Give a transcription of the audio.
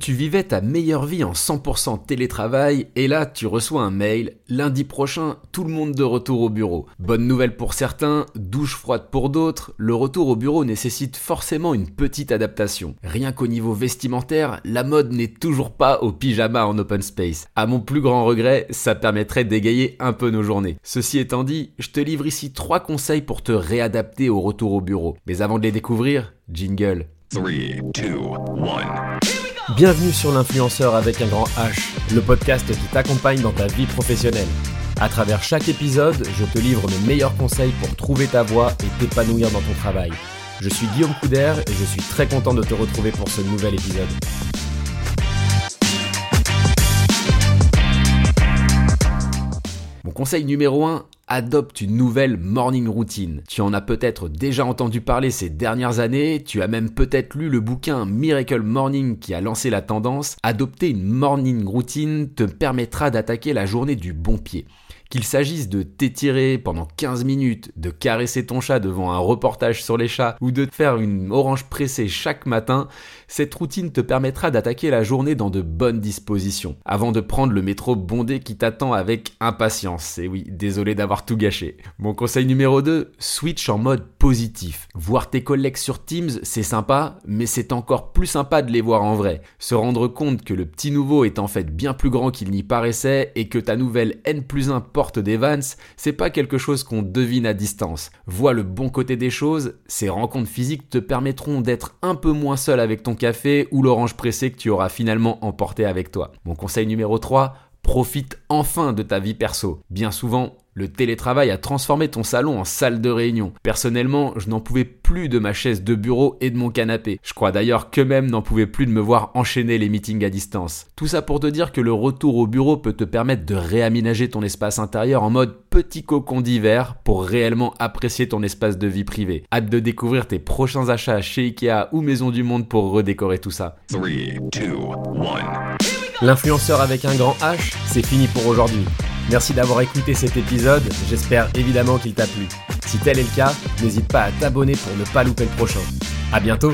Tu vivais ta meilleure vie en 100% télétravail et là tu reçois un mail, lundi prochain tout le monde de retour au bureau. Bonne nouvelle pour certains, douche froide pour d'autres, le retour au bureau nécessite forcément une petite adaptation. Rien qu'au niveau vestimentaire, la mode n'est toujours pas au pyjama en open space. À mon plus grand regret, ça permettrait d'égayer un peu nos journées. Ceci étant dit, je te livre ici trois conseils pour te réadapter au retour au bureau. Mais avant de les découvrir, jingle. 3, 2, 1. Bienvenue sur l'influenceur avec un grand H, le podcast qui t'accompagne dans ta vie professionnelle. À travers chaque épisode, je te livre mes meilleurs conseils pour trouver ta voie et t'épanouir dans ton travail. Je suis Guillaume Couder et je suis très content de te retrouver pour ce nouvel épisode. Mon conseil numéro 1, adopte une nouvelle morning routine. Tu en as peut-être déjà entendu parler ces dernières années, tu as même peut-être lu le bouquin Miracle Morning qui a lancé la tendance. Adopter une morning routine te permettra d'attaquer la journée du bon pied. Qu'il s'agisse de t'étirer pendant 15 minutes, de caresser ton chat devant un reportage sur les chats ou de te faire une orange pressée chaque matin, cette routine te permettra d'attaquer la journée dans de bonnes dispositions, avant de prendre le métro bondé qui t'attend avec impatience. Et oui, désolé d'avoir tout gâché. Mon conseil numéro 2, switch en mode positif. Voir tes collègues sur Teams, c'est sympa, mais c'est encore plus sympa de les voir en vrai. Se rendre compte que le petit nouveau est en fait bien plus grand qu'il n'y paraissait et que ta nouvelle N plus 1 porte des Vans, c'est pas quelque chose qu'on devine à distance. Vois le bon côté des choses, ces rencontres physiques te permettront d'être un peu moins seul avec ton café ou l'orange pressé que tu auras finalement emporté avec toi. Mon conseil numéro 3, profite enfin de ta vie perso. Bien souvent, le télétravail a transformé ton salon en salle de réunion. Personnellement, je n'en pouvais plus de ma chaise de bureau et de mon canapé. Je crois d'ailleurs qu'eux-mêmes n'en pouvaient plus de me voir enchaîner les meetings à distance. Tout ça pour te dire que le retour au bureau peut te permettre de réaménager ton espace intérieur en mode petit cocon d'hiver pour réellement apprécier ton espace de vie privée. Hâte de découvrir tes prochains achats chez Ikea ou Maison du Monde pour redécorer tout ça. 3, 2, 1. L'influenceur avec un grand H, c'est fini pour aujourd'hui. Merci d'avoir écouté cet épisode, j'espère évidemment qu'il t'a plu. Si tel est le cas, n'hésite pas à t'abonner pour ne pas louper le prochain. A bientôt